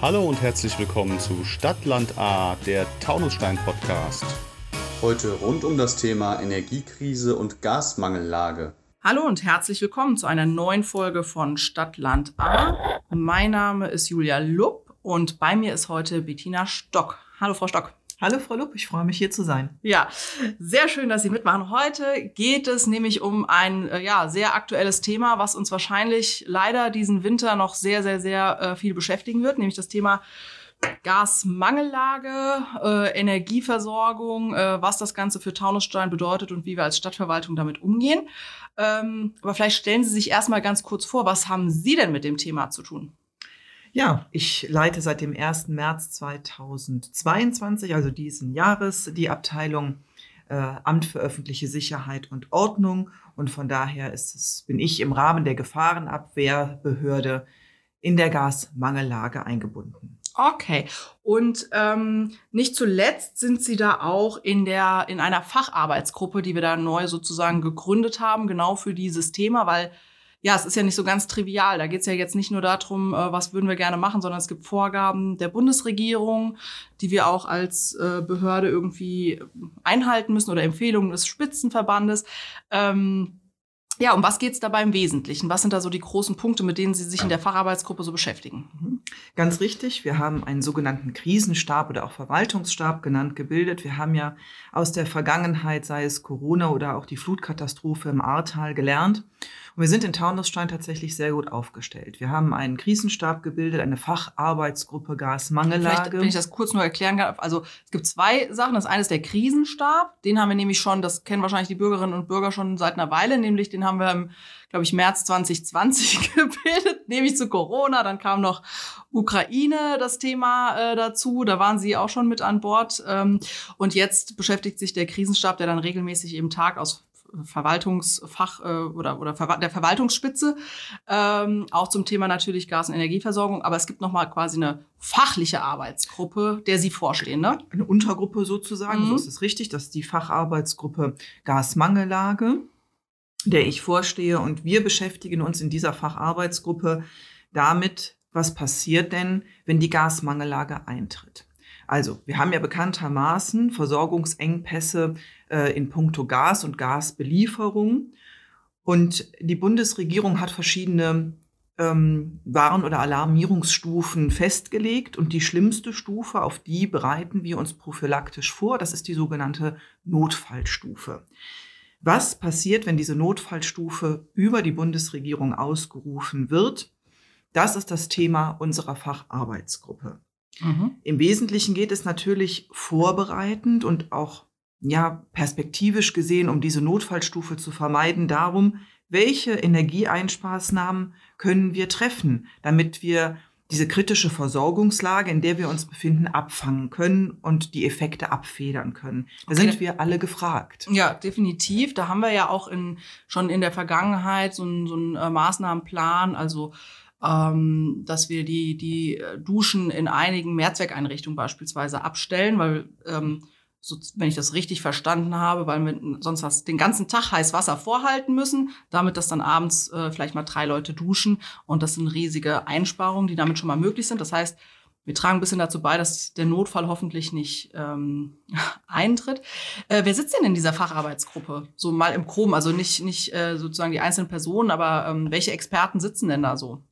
Hallo und herzlich willkommen zu Stadtland A, der Taunusstein Podcast. Heute rund um das Thema Energiekrise und Gasmangellage. Hallo und herzlich willkommen zu einer neuen Folge von Stadtland A. Mein Name ist Julia Lupp und bei mir ist heute Bettina Stock. Hallo Frau Stock. Hallo Frau Lupp, ich freue mich hier zu sein. Ja, sehr schön, dass Sie mitmachen. Heute geht es nämlich um ein äh, ja, sehr aktuelles Thema, was uns wahrscheinlich leider diesen Winter noch sehr, sehr, sehr äh, viel beschäftigen wird, nämlich das Thema Gasmangellage, äh, Energieversorgung, äh, was das Ganze für Taunusstein bedeutet und wie wir als Stadtverwaltung damit umgehen. Ähm, aber vielleicht stellen Sie sich erstmal ganz kurz vor, was haben Sie denn mit dem Thema zu tun? Ja, ich leite seit dem 1. März 2022, also diesen Jahres, die Abteilung äh, Amt für öffentliche Sicherheit und Ordnung. Und von daher es, bin ich im Rahmen der Gefahrenabwehrbehörde in der Gasmangellage eingebunden. Okay. Und ähm, nicht zuletzt sind Sie da auch in der in einer Facharbeitsgruppe, die wir da neu sozusagen gegründet haben, genau für dieses Thema, weil ja, es ist ja nicht so ganz trivial. Da geht es ja jetzt nicht nur darum, äh, was würden wir gerne machen, sondern es gibt Vorgaben der Bundesregierung, die wir auch als äh, Behörde irgendwie einhalten müssen oder Empfehlungen des Spitzenverbandes. Ähm, ja, um was geht es dabei im Wesentlichen? Was sind da so die großen Punkte, mit denen Sie sich in der Facharbeitsgruppe so beschäftigen? Mhm. Ganz richtig. Wir haben einen sogenannten Krisenstab oder auch Verwaltungsstab genannt, gebildet. Wir haben ja aus der Vergangenheit, sei es Corona oder auch die Flutkatastrophe im Ahrtal, gelernt. Und wir sind in Taunusstein tatsächlich sehr gut aufgestellt. Wir haben einen Krisenstab gebildet, eine Facharbeitsgruppe Gasmangellage. Vielleicht, wenn ich das kurz nur erklären kann. Also es gibt zwei Sachen. Das eine ist der Krisenstab. Den haben wir nämlich schon, das kennen wahrscheinlich die Bürgerinnen und Bürger schon seit einer Weile, nämlich den haben wir im, glaube ich, März 2020 gebildet, nämlich zu Corona. Dann kam noch Ukraine das Thema äh, dazu. Da waren Sie auch schon mit an Bord. Ähm, und jetzt beschäftigt sich der Krisenstab, der dann regelmäßig eben Tag aus Verwaltungsfach äh, oder, oder der Verwaltungsspitze, ähm, auch zum Thema natürlich Gas- und Energieversorgung. Aber es gibt nochmal quasi eine fachliche Arbeitsgruppe, der Sie vorstehen, ne? Eine Untergruppe sozusagen, mhm. so ist es richtig. Das ist die Facharbeitsgruppe Gasmangellage, der ich vorstehe. Und wir beschäftigen uns in dieser Facharbeitsgruppe damit, was passiert denn, wenn die Gasmangellage eintritt. Also, wir haben ja bekanntermaßen Versorgungsengpässe äh, in puncto Gas und Gasbelieferung. Und die Bundesregierung hat verschiedene ähm, Warn- oder Alarmierungsstufen festgelegt. Und die schlimmste Stufe, auf die bereiten wir uns prophylaktisch vor, das ist die sogenannte Notfallstufe. Was passiert, wenn diese Notfallstufe über die Bundesregierung ausgerufen wird? Das ist das Thema unserer Facharbeitsgruppe. Mhm. Im Wesentlichen geht es natürlich vorbereitend und auch ja, perspektivisch gesehen, um diese Notfallstufe zu vermeiden, darum, welche Energieeinsparmaßnahmen können wir treffen, damit wir diese kritische Versorgungslage, in der wir uns befinden, abfangen können und die Effekte abfedern können. Da okay. sind wir alle gefragt. Ja, definitiv. Da haben wir ja auch in, schon in der Vergangenheit so einen, so einen äh, Maßnahmenplan, also ähm, dass wir die, die äh, Duschen in einigen Mehrzweckeinrichtungen beispielsweise abstellen, weil ähm, so, wenn ich das richtig verstanden habe, weil wir sonst hast den ganzen Tag heiß Wasser vorhalten müssen, damit dass dann abends äh, vielleicht mal drei Leute duschen und das sind riesige Einsparungen, die damit schon mal möglich sind. Das heißt, wir tragen ein bisschen dazu bei, dass der Notfall hoffentlich nicht ähm, eintritt. Äh, wer sitzt denn in dieser Facharbeitsgruppe? So mal im Chrom, also nicht, nicht äh, sozusagen die einzelnen Personen, aber ähm, welche Experten sitzen denn da so?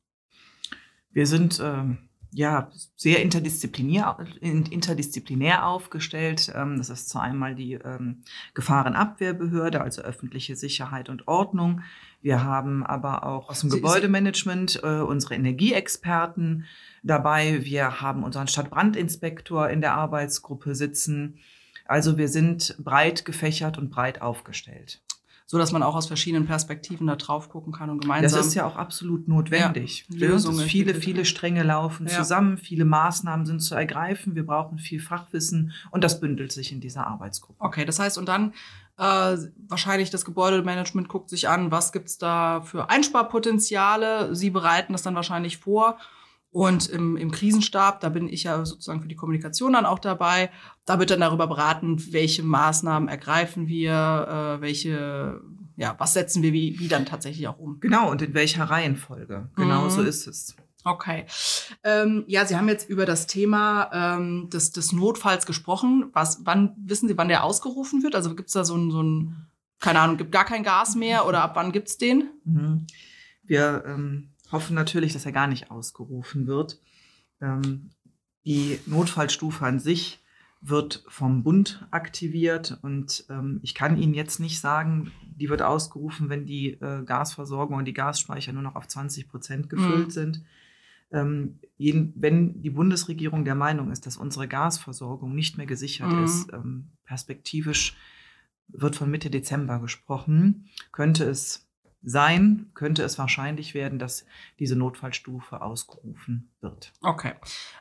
Wir sind ähm, ja, sehr interdisziplinär, interdisziplinär aufgestellt. Ähm, das ist zu einmal die ähm, Gefahrenabwehrbehörde, also öffentliche Sicherheit und Ordnung. Wir haben aber auch aus dem Sie, Gebäudemanagement äh, unsere Energieexperten dabei. Wir haben unseren Stadtbrandinspektor in der Arbeitsgruppe sitzen. Also wir sind breit gefächert und breit aufgestellt so dass man auch aus verschiedenen Perspektiven da drauf gucken kann und gemeinsam. Das ist ja auch absolut notwendig. Ja, Lösungen. Viele, viele Stränge laufen ja. zusammen, viele Maßnahmen sind zu ergreifen. Wir brauchen viel Fachwissen und das bündelt sich in dieser Arbeitsgruppe. Okay, das heißt, und dann äh, wahrscheinlich das Gebäudemanagement guckt sich an, was gibt's da für Einsparpotenziale. Sie bereiten das dann wahrscheinlich vor und im, im Krisenstab, da bin ich ja sozusagen für die Kommunikation dann auch dabei. Da wird dann darüber beraten, welche Maßnahmen ergreifen wir, äh, welche, ja, was setzen wir wie, wie dann tatsächlich auch um. Genau, und in welcher Reihenfolge. Genau mhm. so ist es. Okay. Ähm, ja, Sie haben jetzt über das Thema ähm, des, des Notfalls gesprochen. Was, wann wissen Sie, wann der ausgerufen wird? Also gibt es da so ein, so ein, keine Ahnung, gibt gar kein Gas mehr oder ab wann gibt es den? Mhm. Wir ähm, hoffen natürlich, dass er gar nicht ausgerufen wird. Ähm, die Notfallstufe an sich wird vom Bund aktiviert und ähm, ich kann Ihnen jetzt nicht sagen, die wird ausgerufen, wenn die äh, Gasversorgung und die Gasspeicher nur noch auf 20 Prozent gefüllt mhm. sind. Ähm, jeden, wenn die Bundesregierung der Meinung ist, dass unsere Gasversorgung nicht mehr gesichert mhm. ist, ähm, perspektivisch wird von Mitte Dezember gesprochen, könnte es sein, könnte es wahrscheinlich werden, dass diese Notfallstufe ausgerufen wird. Okay.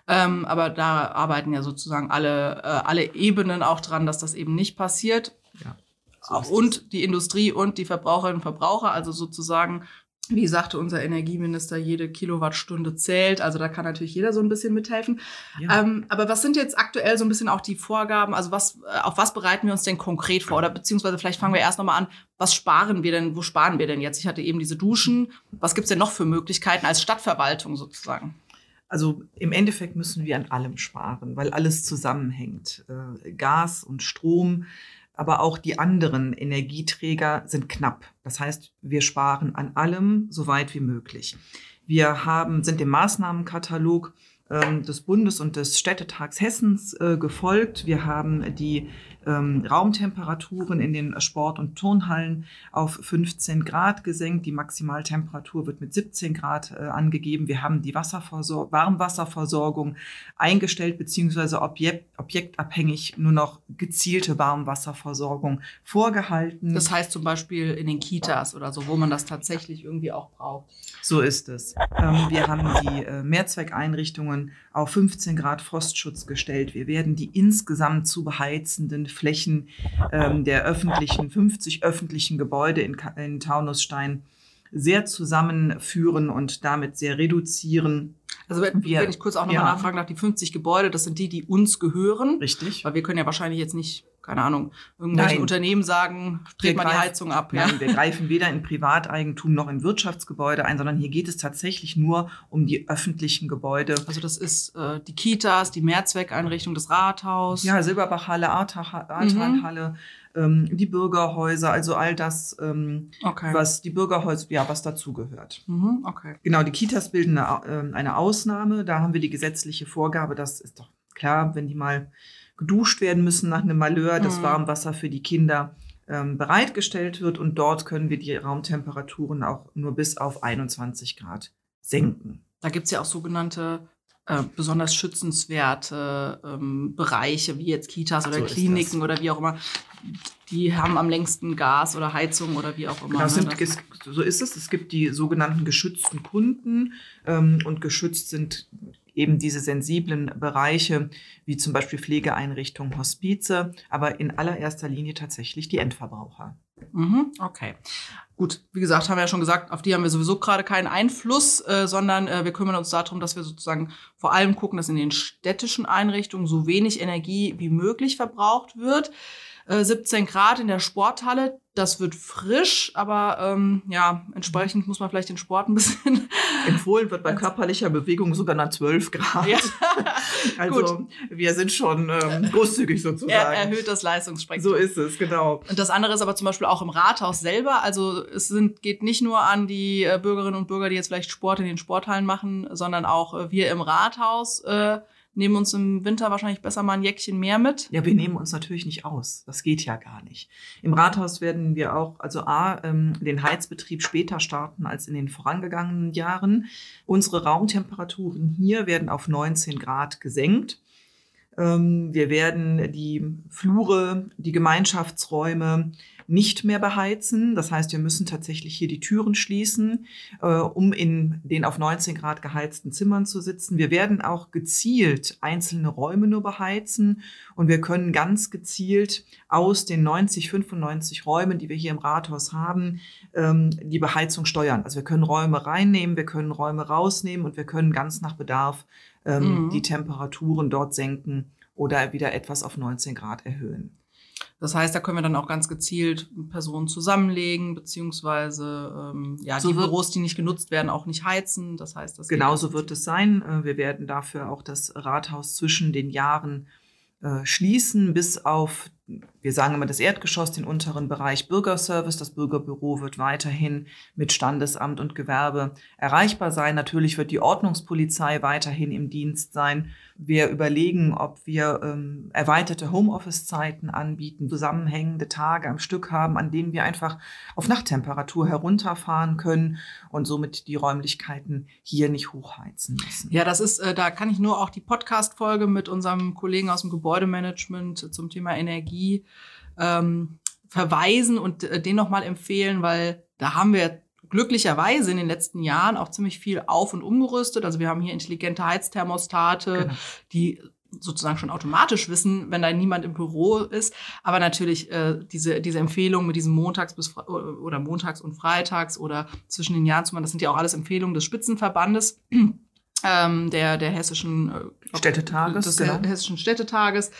Ähm, aber da arbeiten ja sozusagen alle, äh, alle Ebenen auch dran, dass das eben nicht passiert. Ja. So und die Industrie und die Verbraucherinnen und Verbraucher, also sozusagen wie sagte unser Energieminister, jede Kilowattstunde zählt. Also da kann natürlich jeder so ein bisschen mithelfen. Ja. Ähm, aber was sind jetzt aktuell so ein bisschen auch die Vorgaben? Also was, äh, auf was bereiten wir uns denn konkret vor? Oder beziehungsweise vielleicht fangen wir erst nochmal an, was sparen wir denn, wo sparen wir denn jetzt? Ich hatte eben diese Duschen. Was gibt's denn noch für Möglichkeiten als Stadtverwaltung sozusagen? Also im Endeffekt müssen wir an allem sparen, weil alles zusammenhängt. Äh, Gas und Strom aber auch die anderen Energieträger sind knapp. Das heißt, wir sparen an allem so weit wie möglich. Wir haben, sind dem Maßnahmenkatalog ähm, des Bundes und des Städtetags Hessens äh, gefolgt. Wir haben die ähm, Raumtemperaturen in den Sport- und Turnhallen auf 15 Grad gesenkt. Die Maximaltemperatur wird mit 17 Grad äh, angegeben. Wir haben die Wasserversor Warmwasserversorgung eingestellt, beziehungsweise objekt objektabhängig nur noch gezielte Warmwasserversorgung vorgehalten. Das heißt zum Beispiel in den Kitas oder so, wo man das tatsächlich irgendwie auch braucht. So ist es. Ähm, wir haben die äh, Mehrzweckeinrichtungen auf 15 Grad Frostschutz gestellt. Wir werden die insgesamt zu beheizenden Flächen ähm, der öffentlichen, 50 öffentlichen Gebäude in, in Taunusstein sehr zusammenführen und damit sehr reduzieren. Also wenn, wir, wenn ich kurz auch nochmal ja. nachfragen nach die 50 Gebäude, das sind die, die uns gehören. Richtig. Weil wir können ja wahrscheinlich jetzt nicht keine Ahnung, irgendwelche Nein. Unternehmen sagen, dreht mal die Heizung ab. Nein, ja. wir greifen weder in Privateigentum noch in Wirtschaftsgebäude ein, sondern hier geht es tatsächlich nur um die öffentlichen Gebäude. Also das ist äh, die Kitas, die Mehrzweckeinrichtung, das Rathaus. Ja, Silberbachhalle, Ahrtalhalle. Mhm. Ähm, die Bürgerhäuser, also all das, ähm, okay. was die Bürgerhäuser, ja, was dazugehört. Mhm, okay. Genau, die Kitas bilden eine, äh, eine Ausnahme. Da haben wir die gesetzliche Vorgabe, das ist doch klar, wenn die mal geduscht werden müssen nach einem Malheur, das mhm. Warmwasser für die Kinder ähm, bereitgestellt wird. Und dort können wir die Raumtemperaturen auch nur bis auf 21 Grad senken. Da gibt es ja auch sogenannte äh, besonders schützenswerte ähm, Bereiche, wie jetzt Kitas oder so Kliniken oder wie auch immer. Die haben am längsten Gas oder Heizung oder wie auch immer. Genau, sind, es, so ist es. Es gibt die sogenannten geschützten Kunden ähm, und geschützt sind eben diese sensiblen Bereiche, wie zum Beispiel Pflegeeinrichtungen, Hospize, aber in allererster Linie tatsächlich die Endverbraucher. Mhm, okay. Gut, wie gesagt, haben wir ja schon gesagt, auf die haben wir sowieso gerade keinen Einfluss, äh, sondern äh, wir kümmern uns darum, dass wir sozusagen vor allem gucken, dass in den städtischen Einrichtungen so wenig Energie wie möglich verbraucht wird. 17 äh, Grad in der Sporthalle. Das wird frisch, aber ähm, ja, entsprechend muss man vielleicht den Sport ein bisschen. Empfohlen wird bei körperlicher Bewegung sogar nach 12 Grad. Ja. also Gut. wir sind schon ähm, großzügig sozusagen. Er erhöht das Leistungsspektrum. So ist es, genau. Und das andere ist aber zum Beispiel auch im Rathaus selber. Also es sind, geht nicht nur an die äh, Bürgerinnen und Bürger, die jetzt vielleicht Sport in den Sporthallen machen, sondern auch äh, wir im Rathaus. Äh, nehmen uns im Winter wahrscheinlich besser mal ein Jäckchen mehr mit. Ja, wir nehmen uns natürlich nicht aus. Das geht ja gar nicht. Im Rathaus werden wir auch, also A, ähm, den Heizbetrieb später starten als in den vorangegangenen Jahren. Unsere Raumtemperaturen hier werden auf 19 Grad gesenkt. Ähm, wir werden die Flure, die Gemeinschaftsräume, nicht mehr beheizen. Das heißt, wir müssen tatsächlich hier die Türen schließen, äh, um in den auf 19 Grad geheizten Zimmern zu sitzen. Wir werden auch gezielt einzelne Räume nur beheizen und wir können ganz gezielt aus den 90, 95 Räumen, die wir hier im Rathaus haben, ähm, die Beheizung steuern. Also wir können Räume reinnehmen, wir können Räume rausnehmen und wir können ganz nach Bedarf ähm, mhm. die Temperaturen dort senken oder wieder etwas auf 19 Grad erhöhen. Das heißt, da können wir dann auch ganz gezielt Personen zusammenlegen, beziehungsweise ähm, ja, so die Büros, die nicht genutzt werden, auch nicht heizen. Das heißt, das genauso wird es sein. Äh, wir werden dafür auch das Rathaus zwischen den Jahren äh, schließen, bis auf, wir sagen immer das Erdgeschoss, den unteren Bereich Bürgerservice. Das Bürgerbüro wird weiterhin mit Standesamt und Gewerbe erreichbar sein. Natürlich wird die Ordnungspolizei weiterhin im Dienst sein. Wir überlegen, ob wir ähm, erweiterte Homeoffice-Zeiten anbieten, zusammenhängende Tage am Stück haben, an denen wir einfach auf Nachttemperatur herunterfahren können und somit die Räumlichkeiten hier nicht hochheizen müssen. Ja, das ist, äh, da kann ich nur auch die Podcast-Folge mit unserem Kollegen aus dem Gebäudemanagement zum Thema Energie ähm, verweisen und äh, den nochmal empfehlen, weil da haben wir glücklicherweise in den letzten Jahren auch ziemlich viel auf- und umgerüstet. Also wir haben hier intelligente Heizthermostate, genau. die sozusagen schon automatisch wissen, wenn da niemand im Büro ist. Aber natürlich äh, diese, diese Empfehlung mit diesem Montags bis oder Montags und Freitags oder zwischen den Jahren zu machen, das sind ja auch alles Empfehlungen des Spitzenverbandes ähm, der, der hessischen äh, Städtetages, des genau. hessischen Städtetages.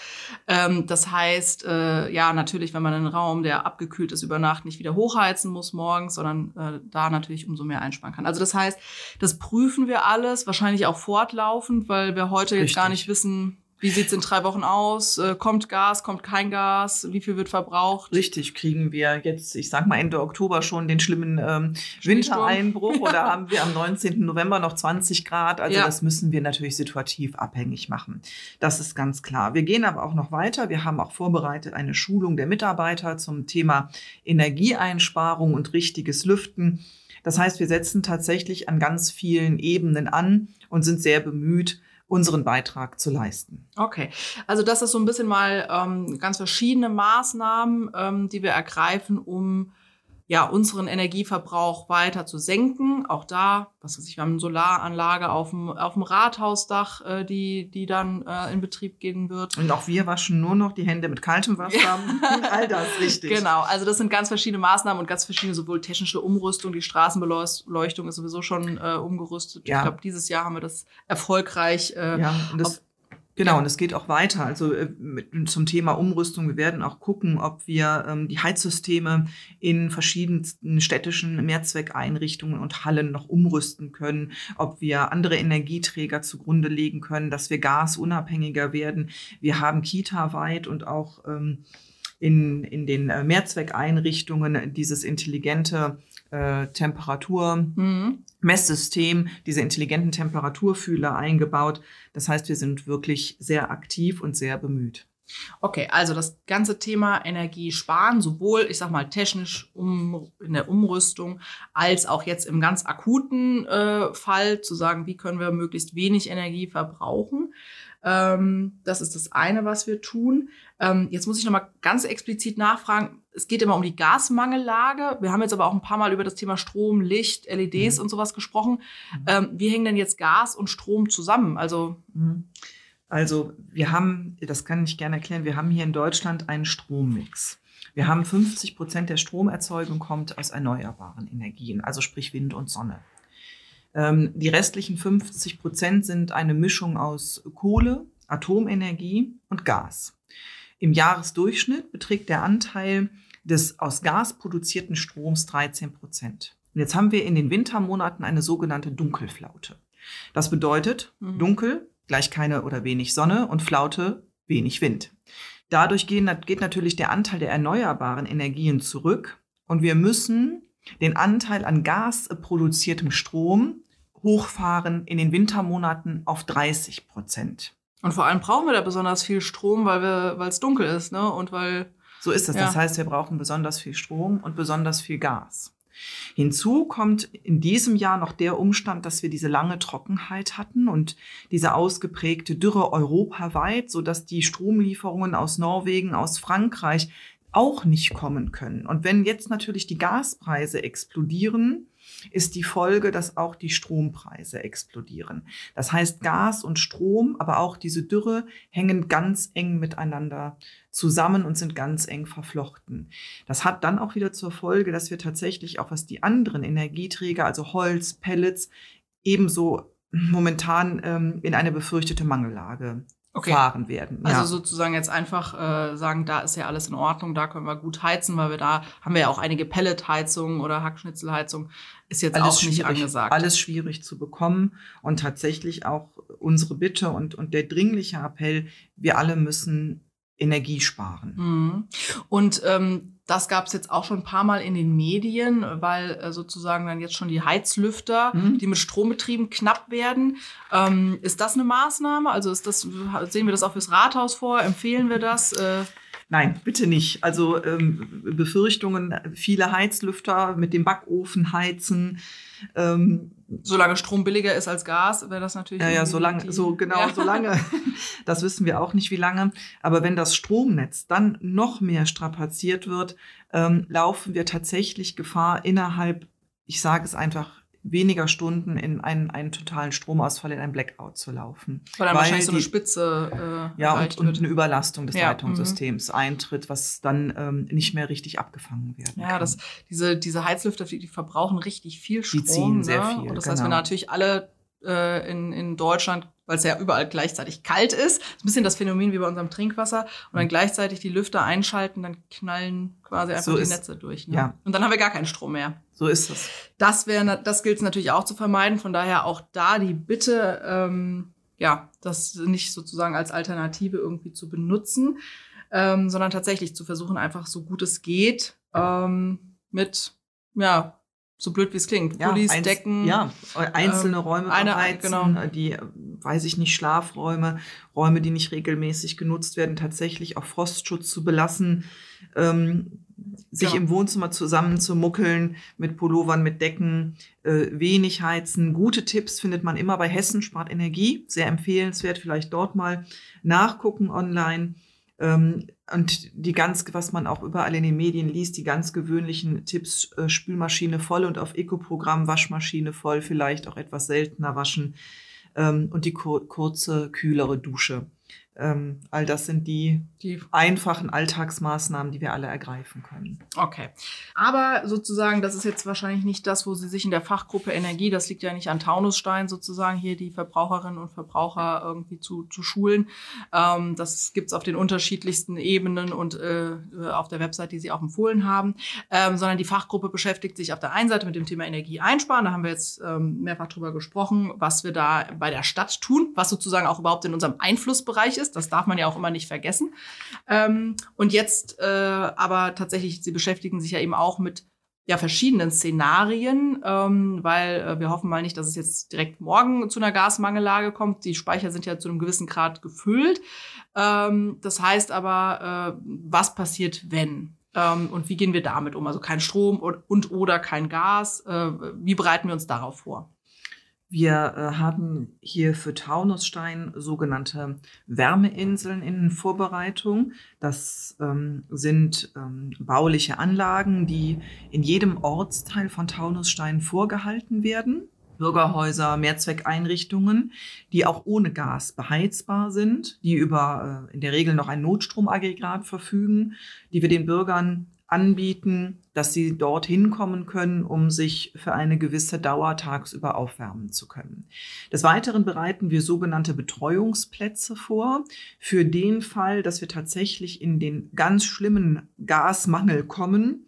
Ähm, das heißt, äh, ja, natürlich, wenn man einen Raum, der abgekühlt ist über Nacht, nicht wieder hochheizen muss morgens, sondern äh, da natürlich umso mehr einsparen kann. Also das heißt, das prüfen wir alles, wahrscheinlich auch fortlaufend, weil wir heute Richtig. jetzt gar nicht wissen, wie sieht's in drei Wochen aus? Äh, kommt Gas, kommt kein Gas? Wie viel wird verbraucht? Richtig, kriegen wir jetzt, ich sag mal Ende Oktober schon den schlimmen ähm, Wintereinbruch oder haben wir am 19. November noch 20 Grad? Also ja. das müssen wir natürlich situativ abhängig machen. Das ist ganz klar. Wir gehen aber auch noch weiter. Wir haben auch vorbereitet eine Schulung der Mitarbeiter zum Thema Energieeinsparung und richtiges Lüften. Das heißt, wir setzen tatsächlich an ganz vielen Ebenen an und sind sehr bemüht, unseren Beitrag zu leisten. Okay, also das ist so ein bisschen mal ähm, ganz verschiedene Maßnahmen, ähm, die wir ergreifen, um ja, unseren Energieverbrauch weiter zu senken. Auch da, was weiß ich, wir haben eine Solaranlage auf dem, auf dem Rathausdach, äh, die, die dann äh, in Betrieb gehen wird. Und auch wir waschen nur noch die Hände mit kaltem Wasser. All das, richtig. Genau, also das sind ganz verschiedene Maßnahmen und ganz verschiedene, sowohl technische Umrüstung, die Straßenbeleuchtung ist sowieso schon äh, umgerüstet. Ja. Ich glaube, dieses Jahr haben wir das erfolgreich äh, ja, das Genau, und es geht auch weiter. Also äh, mit, zum Thema Umrüstung. Wir werden auch gucken, ob wir ähm, die Heizsysteme in verschiedensten städtischen Mehrzweckeinrichtungen und Hallen noch umrüsten können, ob wir andere Energieträger zugrunde legen können, dass wir gasunabhängiger werden. Wir haben Kita-weit und auch ähm, in, in den äh, Mehrzweckeinrichtungen dieses intelligente äh, Temperaturmesssystem, mhm. diese intelligenten Temperaturfühler eingebaut. Das heißt, wir sind wirklich sehr aktiv und sehr bemüht. Okay, also das ganze Thema Energie sparen, sowohl, ich sag mal, technisch um, in der Umrüstung, als auch jetzt im ganz akuten äh, Fall zu sagen, wie können wir möglichst wenig Energie verbrauchen. Ähm, das ist das eine, was wir tun. Ähm, jetzt muss ich nochmal ganz explizit nachfragen. Es geht immer um die Gasmangellage. Wir haben jetzt aber auch ein paar Mal über das Thema Strom, Licht, LEDs mhm. und sowas gesprochen. Mhm. Ähm, wie hängen denn jetzt Gas und Strom zusammen? Also, mhm. also wir haben, das kann ich gerne erklären, wir haben hier in Deutschland einen Strommix. Wir haben 50 Prozent der Stromerzeugung kommt aus erneuerbaren Energien, also sprich Wind und Sonne. Ähm, die restlichen 50 Prozent sind eine Mischung aus Kohle, Atomenergie und Gas. Im Jahresdurchschnitt beträgt der Anteil des aus Gas produzierten Stroms 13 Prozent. Und jetzt haben wir in den Wintermonaten eine sogenannte Dunkelflaute. Das bedeutet, mhm. dunkel gleich keine oder wenig Sonne und Flaute wenig Wind. Dadurch geht natürlich der Anteil der erneuerbaren Energien zurück und wir müssen den Anteil an gasproduziertem Strom hochfahren in den Wintermonaten auf 30 Prozent. Und vor allem brauchen wir da besonders viel Strom, weil es dunkel ist, ne? Und weil so ist es. Ja. Das heißt, wir brauchen besonders viel Strom und besonders viel Gas. Hinzu kommt in diesem Jahr noch der Umstand, dass wir diese lange Trockenheit hatten und diese ausgeprägte Dürre europaweit, so dass die Stromlieferungen aus Norwegen, aus Frankreich auch nicht kommen können. Und wenn jetzt natürlich die Gaspreise explodieren, ist die Folge, dass auch die Strompreise explodieren. Das heißt, Gas und Strom, aber auch diese Dürre hängen ganz eng miteinander zusammen und sind ganz eng verflochten. Das hat dann auch wieder zur Folge, dass wir tatsächlich auch was die anderen Energieträger, also Holz, Pellets, ebenso momentan ähm, in eine befürchtete Mangellage okay. fahren werden. Also ja. sozusagen jetzt einfach äh, sagen, da ist ja alles in Ordnung, da können wir gut heizen, weil wir da haben wir ja auch einige Pelletheizungen oder Hackschnitzelheizung ist jetzt alles auch nicht angesagt. Alles schwierig zu bekommen und tatsächlich auch unsere Bitte und, und der dringliche Appell, wir alle müssen Energie sparen. Mhm. Und ähm, das gab es jetzt auch schon ein paar Mal in den Medien, weil äh, sozusagen dann jetzt schon die Heizlüfter, mhm. die mit Strom betrieben, knapp werden. Ähm, ist das eine Maßnahme? Also ist das, sehen wir das auch fürs Rathaus vor? Empfehlen wir das? Äh Nein, bitte nicht. Also ähm, Befürchtungen, viele Heizlüfter mit dem Backofen heizen. Ähm, solange Strom billiger ist als Gas, wäre das natürlich. Ja, ja, solange, so genau, ja. solange. Das wissen wir auch nicht, wie lange. Aber wenn das Stromnetz dann noch mehr strapaziert wird, ähm, laufen wir tatsächlich Gefahr, innerhalb, ich sage es einfach, weniger Stunden in einen, einen totalen Stromausfall, in ein Blackout zu laufen. Weil dann Weil wahrscheinlich die, so eine Spitze äh, Ja, und, und, eine Überlastung des ja, Leitungssystems -hmm. eintritt, was dann ähm, nicht mehr richtig abgefangen wird. Ja, das, diese, diese Heizlüfter, die, die verbrauchen richtig viel Strom. Die ziehen ne? sehr viel. Und das genau. heißt, wenn natürlich alle äh, in, in Deutschland weil es ja überall gleichzeitig kalt ist. Das ist ein bisschen das Phänomen wie bei unserem Trinkwasser. Und dann gleichzeitig die Lüfter einschalten, dann knallen quasi einfach so die ist, Netze durch. Ne? Ja. Und dann haben wir gar keinen Strom mehr. So ist es. Das, wäre, das gilt es natürlich auch zu vermeiden. Von daher auch da die Bitte, ähm, ja, das nicht sozusagen als Alternative irgendwie zu benutzen, ähm, sondern tatsächlich zu versuchen, einfach so gut es geht, ähm, mit ja, so blöd wie es klingt. Ja, Pullis, eins, Decken. Ja, einzelne ähm, Räume eine, beheizen, genau. die, weiß ich nicht, Schlafräume, Räume, die nicht regelmäßig genutzt werden, tatsächlich auch Frostschutz zu belassen, ähm, sich genau. im Wohnzimmer zusammen zu muckeln mit Pullovern, mit Decken, äh, wenig heizen. Gute Tipps findet man immer bei Hessen spart Energie, sehr empfehlenswert, vielleicht dort mal nachgucken online. Ähm, und die ganz, was man auch überall in den Medien liest, die ganz gewöhnlichen Tipps, äh, Spülmaschine voll und auf Eco-Programm, Waschmaschine voll, vielleicht auch etwas seltener waschen ähm, und die kur kurze, kühlere Dusche. Ähm, all das sind die, die einfachen Alltagsmaßnahmen, die wir alle ergreifen können. Okay. Aber sozusagen, das ist jetzt wahrscheinlich nicht das, wo Sie sich in der Fachgruppe Energie, das liegt ja nicht an Taunusstein, sozusagen hier die Verbraucherinnen und Verbraucher irgendwie zu, zu schulen. Ähm, das gibt's auf den unterschiedlichsten Ebenen und äh, auf der Website, die Sie auch empfohlen haben. Ähm, sondern die Fachgruppe beschäftigt sich auf der einen Seite mit dem Thema Energie einsparen. Da haben wir jetzt ähm, mehrfach drüber gesprochen, was wir da bei der Stadt tun, was sozusagen auch überhaupt in unserem Einflussbereich ist ist. Das darf man ja auch immer nicht vergessen. Ähm, und jetzt äh, aber tatsächlich, sie beschäftigen sich ja eben auch mit ja, verschiedenen Szenarien, ähm, weil äh, wir hoffen mal nicht, dass es jetzt direkt morgen zu einer Gasmangellage kommt. Die Speicher sind ja zu einem gewissen Grad gefüllt. Ähm, das heißt aber, äh, was passiert, wenn? Ähm, und wie gehen wir damit um? Also kein Strom und, und oder kein Gas. Äh, wie bereiten wir uns darauf vor? Wir äh, haben hier für Taunusstein sogenannte Wärmeinseln in Vorbereitung. Das ähm, sind ähm, bauliche Anlagen, die in jedem Ortsteil von Taunusstein vorgehalten werden. Bürgerhäuser, Mehrzweckeinrichtungen, die auch ohne Gas beheizbar sind, die über äh, in der Regel noch ein Notstromaggregat verfügen, die wir den Bürgern anbieten, dass sie dort hinkommen können, um sich für eine gewisse Dauer tagsüber aufwärmen zu können. Des Weiteren bereiten wir sogenannte Betreuungsplätze vor für den Fall, dass wir tatsächlich in den ganz schlimmen Gasmangel kommen.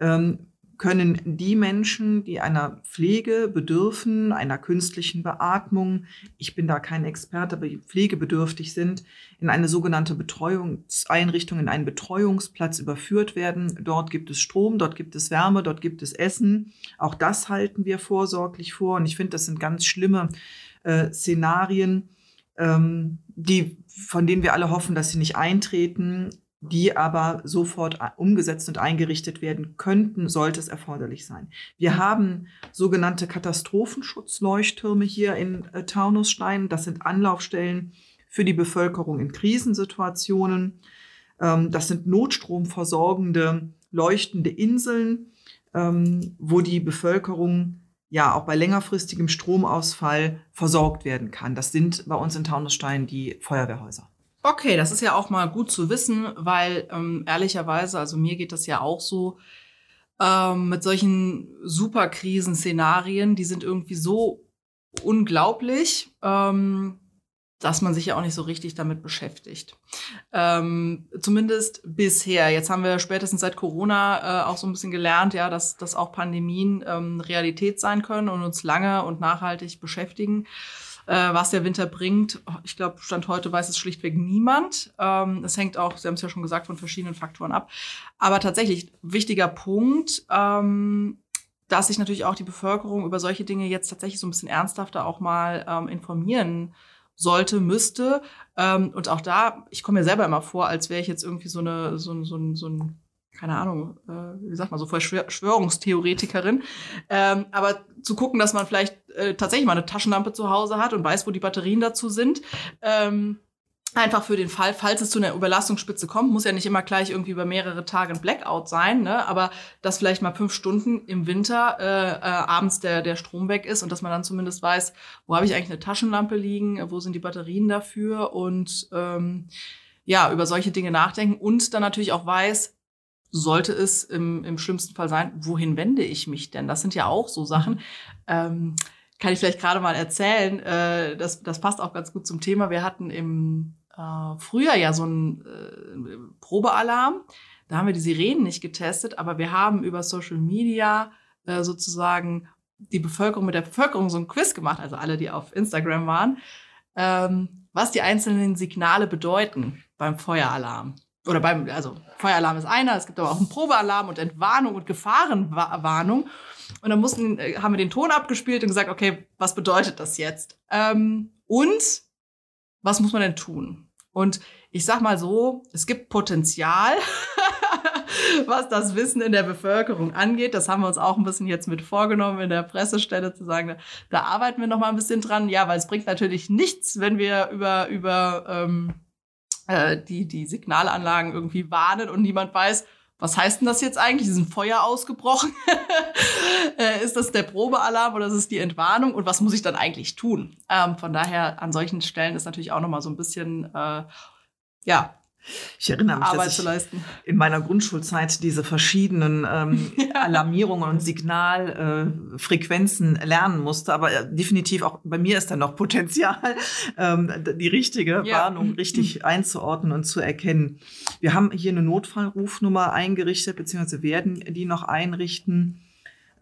Ähm, können die Menschen, die einer Pflege bedürfen, einer künstlichen Beatmung, ich bin da kein Experte, aber pflegebedürftig sind, in eine sogenannte Betreuungseinrichtung, in einen Betreuungsplatz überführt werden. Dort gibt es Strom, dort gibt es Wärme, dort gibt es Essen. Auch das halten wir vorsorglich vor. Und ich finde, das sind ganz schlimme äh, Szenarien, ähm, die, von denen wir alle hoffen, dass sie nicht eintreten die aber sofort umgesetzt und eingerichtet werden könnten, sollte es erforderlich sein. Wir haben sogenannte Katastrophenschutzleuchttürme hier in äh, Taunusstein. Das sind Anlaufstellen für die Bevölkerung in Krisensituationen. Ähm, das sind notstromversorgende, leuchtende Inseln, ähm, wo die Bevölkerung ja auch bei längerfristigem Stromausfall versorgt werden kann. Das sind bei uns in Taunusstein die Feuerwehrhäuser. Okay, das ist ja auch mal gut zu wissen, weil ähm, ehrlicherweise, also mir geht das ja auch so, ähm, mit solchen Superkrisenszenarien, die sind irgendwie so unglaublich, ähm, dass man sich ja auch nicht so richtig damit beschäftigt. Ähm, zumindest bisher. Jetzt haben wir spätestens seit Corona äh, auch so ein bisschen gelernt, ja, dass, dass auch Pandemien ähm, Realität sein können und uns lange und nachhaltig beschäftigen. Äh, was der Winter bringt, ich glaube, Stand heute weiß es schlichtweg niemand. Ähm, es hängt auch, Sie haben es ja schon gesagt, von verschiedenen Faktoren ab. Aber tatsächlich, wichtiger Punkt, ähm, dass sich natürlich auch die Bevölkerung über solche Dinge jetzt tatsächlich so ein bisschen ernsthafter auch mal ähm, informieren sollte, müsste. Ähm, und auch da, ich komme mir selber immer vor, als wäre ich jetzt irgendwie so eine, so, so, ein so ein, keine Ahnung, äh, wie sagt man, so Verschwörungstheoretikerin. Ähm, aber zu gucken, dass man vielleicht äh, tatsächlich mal eine Taschenlampe zu Hause hat und weiß, wo die Batterien dazu sind. Ähm, Einfach für den Fall, falls es zu einer Überlastungsspitze kommt, muss ja nicht immer gleich irgendwie über mehrere Tage ein Blackout sein, ne? aber dass vielleicht mal fünf Stunden im Winter äh, äh, abends der, der Strom weg ist und dass man dann zumindest weiß, wo habe ich eigentlich eine Taschenlampe liegen, wo sind die Batterien dafür und ähm, ja, über solche Dinge nachdenken und dann natürlich auch weiß, sollte es im, im schlimmsten Fall sein, wohin wende ich mich denn? Das sind ja auch so Sachen. Ähm, kann ich vielleicht gerade mal erzählen, äh, das, das passt auch ganz gut zum Thema. Wir hatten im äh, früher ja so ein äh, Probealarm. Da haben wir die Sirenen nicht getestet, aber wir haben über Social Media äh, sozusagen die Bevölkerung mit der Bevölkerung so ein Quiz gemacht, also alle, die auf Instagram waren, ähm, was die einzelnen Signale bedeuten beim Feueralarm. Oder beim, also Feueralarm ist einer, es gibt aber auch einen Probealarm und Entwarnung und Gefahrenwarnung. Und dann mussten, äh, haben wir den Ton abgespielt und gesagt, okay, was bedeutet das jetzt? Ähm, und was muss man denn tun? Und ich sag mal so, es gibt Potenzial, was das Wissen in der Bevölkerung angeht. Das haben wir uns auch ein bisschen jetzt mit vorgenommen in der Pressestelle zu sagen, da, arbeiten wir noch mal ein bisschen dran. Ja, weil es bringt natürlich nichts, wenn wir über über ähm, äh, die die Signalanlagen irgendwie warnen und niemand weiß, was heißt denn das jetzt eigentlich? Ist ein Feuer ausgebrochen? Äh, ist das der Probealarm oder ist es die Entwarnung? Und was muss ich dann eigentlich tun? Ähm, von daher, an solchen Stellen ist natürlich auch nochmal so ein bisschen, äh, ja, ich erinnere mich, Arbeit dass ich in meiner Grundschulzeit diese verschiedenen ähm, ja. Alarmierungen und Signalfrequenzen äh, lernen musste. Aber äh, definitiv auch bei mir ist da noch Potenzial, ähm, die richtige ja. Warnung richtig einzuordnen und zu erkennen. Wir haben hier eine Notfallrufnummer eingerichtet, beziehungsweise werden die noch einrichten,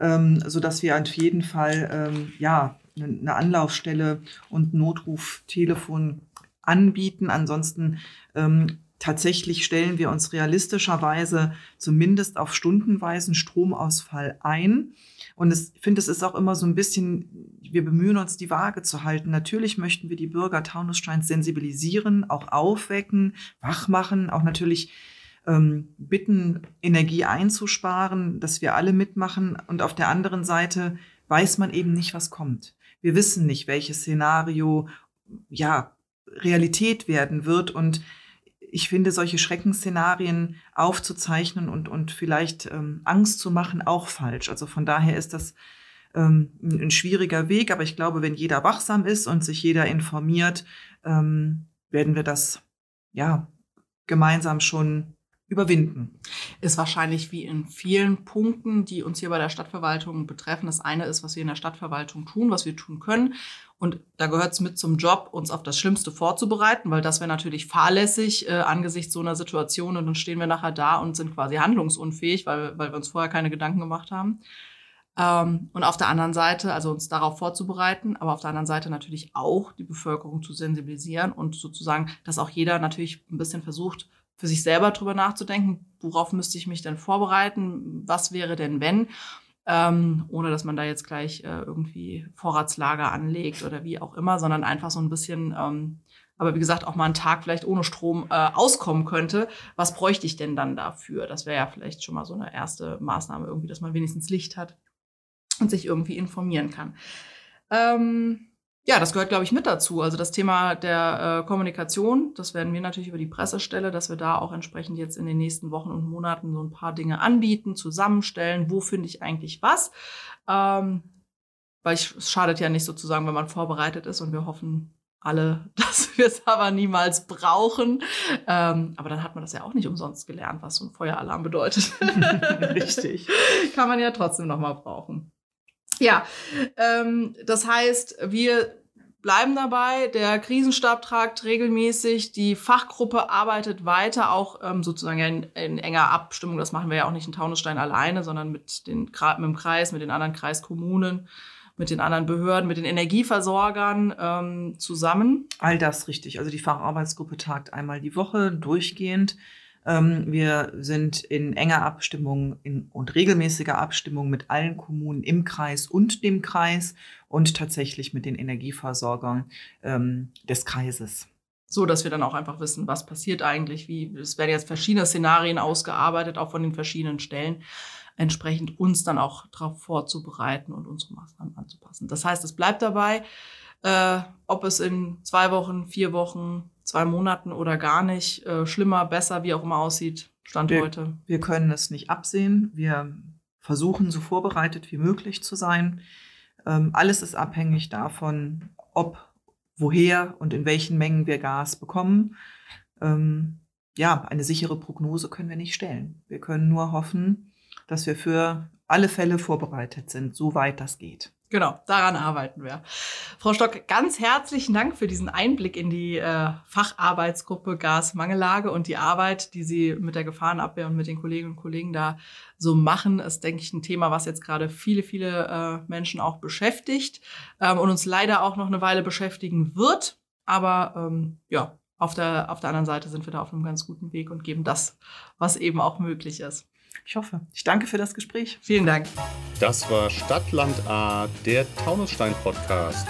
ähm, so dass wir auf jeden Fall ähm, ja eine Anlaufstelle und Notruftelefon anbieten. Ansonsten ähm, Tatsächlich stellen wir uns realistischerweise zumindest auf stundenweisen Stromausfall ein. Und ich finde, es ist auch immer so ein bisschen, wir bemühen uns, die Waage zu halten. Natürlich möchten wir die Bürger Taunussteins sensibilisieren, auch aufwecken, wachmachen, auch natürlich ähm, bitten, Energie einzusparen, dass wir alle mitmachen. Und auf der anderen Seite weiß man eben nicht, was kommt. Wir wissen nicht, welches Szenario, ja, Realität werden wird. Und ich finde, solche Schreckensszenarien aufzuzeichnen und, und vielleicht ähm, Angst zu machen, auch falsch. Also von daher ist das ähm, ein schwieriger Weg, aber ich glaube, wenn jeder wachsam ist und sich jeder informiert, ähm, werden wir das ja gemeinsam schon überwinden. Ist wahrscheinlich wie in vielen Punkten, die uns hier bei der Stadtverwaltung betreffen. Das eine ist, was wir in der Stadtverwaltung tun, was wir tun können. Und da gehört es mit zum Job, uns auf das Schlimmste vorzubereiten, weil das wäre natürlich fahrlässig äh, angesichts so einer Situation. Und dann stehen wir nachher da und sind quasi handlungsunfähig, weil, weil wir uns vorher keine Gedanken gemacht haben. Ähm, und auf der anderen Seite, also uns darauf vorzubereiten, aber auf der anderen Seite natürlich auch die Bevölkerung zu sensibilisieren und sozusagen, dass auch jeder natürlich ein bisschen versucht, für sich selber drüber nachzudenken, worauf müsste ich mich denn vorbereiten, was wäre denn wenn, ähm, ohne dass man da jetzt gleich äh, irgendwie Vorratslager anlegt oder wie auch immer, sondern einfach so ein bisschen, ähm, aber wie gesagt, auch mal einen Tag vielleicht ohne Strom äh, auskommen könnte. Was bräuchte ich denn dann dafür? Das wäre ja vielleicht schon mal so eine erste Maßnahme irgendwie, dass man wenigstens Licht hat und sich irgendwie informieren kann. Ähm, ja, das gehört, glaube ich, mit dazu. Also das Thema der äh, Kommunikation, das werden wir natürlich über die Pressestelle, dass wir da auch entsprechend jetzt in den nächsten Wochen und Monaten so ein paar Dinge anbieten, zusammenstellen. Wo finde ich eigentlich was? Ähm, weil ich, es schadet ja nicht sozusagen, wenn man vorbereitet ist und wir hoffen alle, dass wir es aber niemals brauchen. Ähm, aber dann hat man das ja auch nicht umsonst gelernt, was so ein Feueralarm bedeutet. Richtig. Kann man ja trotzdem noch mal brauchen. Ja, ähm, das heißt, wir bleiben dabei. Der Krisenstab tragt regelmäßig. Die Fachgruppe arbeitet weiter, auch ähm, sozusagen in, in, enger Abstimmung. Das machen wir ja auch nicht in Taunusstein alleine, sondern mit, den, mit dem Kreis, mit den anderen Kreiskommunen, mit den anderen Behörden, mit den Energieversorgern ähm, zusammen. All das richtig. Also die Facharbeitsgruppe tagt einmal die Woche durchgehend. Ähm, wir sind in enger Abstimmung und regelmäßiger Abstimmung mit allen Kommunen im Kreis und dem Kreis und tatsächlich mit den Energieversorgern ähm, des Kreises. So, dass wir dann auch einfach wissen, was passiert eigentlich, wie, es werden jetzt verschiedene Szenarien ausgearbeitet, auch von den verschiedenen Stellen, entsprechend uns dann auch darauf vorzubereiten und unsere Maßnahmen anzupassen. Das heißt, es bleibt dabei, äh, ob es in zwei Wochen, vier Wochen, zwei Monaten oder gar nicht, äh, schlimmer, besser, wie auch immer aussieht, Stand wir, heute. Wir können es nicht absehen. Wir versuchen so vorbereitet wie möglich zu sein. Ähm, alles ist abhängig davon, ob, woher und in welchen Mengen wir Gas bekommen. Ähm, ja, eine sichere Prognose können wir nicht stellen. Wir können nur hoffen, dass wir für alle Fälle vorbereitet sind, soweit das geht. Genau, daran arbeiten wir. Frau Stock, ganz herzlichen Dank für diesen Einblick in die äh, Facharbeitsgruppe Gasmangellage und die Arbeit, die Sie mit der Gefahrenabwehr und mit den Kolleginnen und Kollegen da so machen. Ist, denke ich, ein Thema, was jetzt gerade viele, viele äh, Menschen auch beschäftigt ähm, und uns leider auch noch eine Weile beschäftigen wird. Aber ähm, ja, auf der, auf der anderen Seite sind wir da auf einem ganz guten Weg und geben das, was eben auch möglich ist. Ich hoffe. Ich danke für das Gespräch. Vielen Dank. Das war Stadtland A, der Taunusstein-Podcast.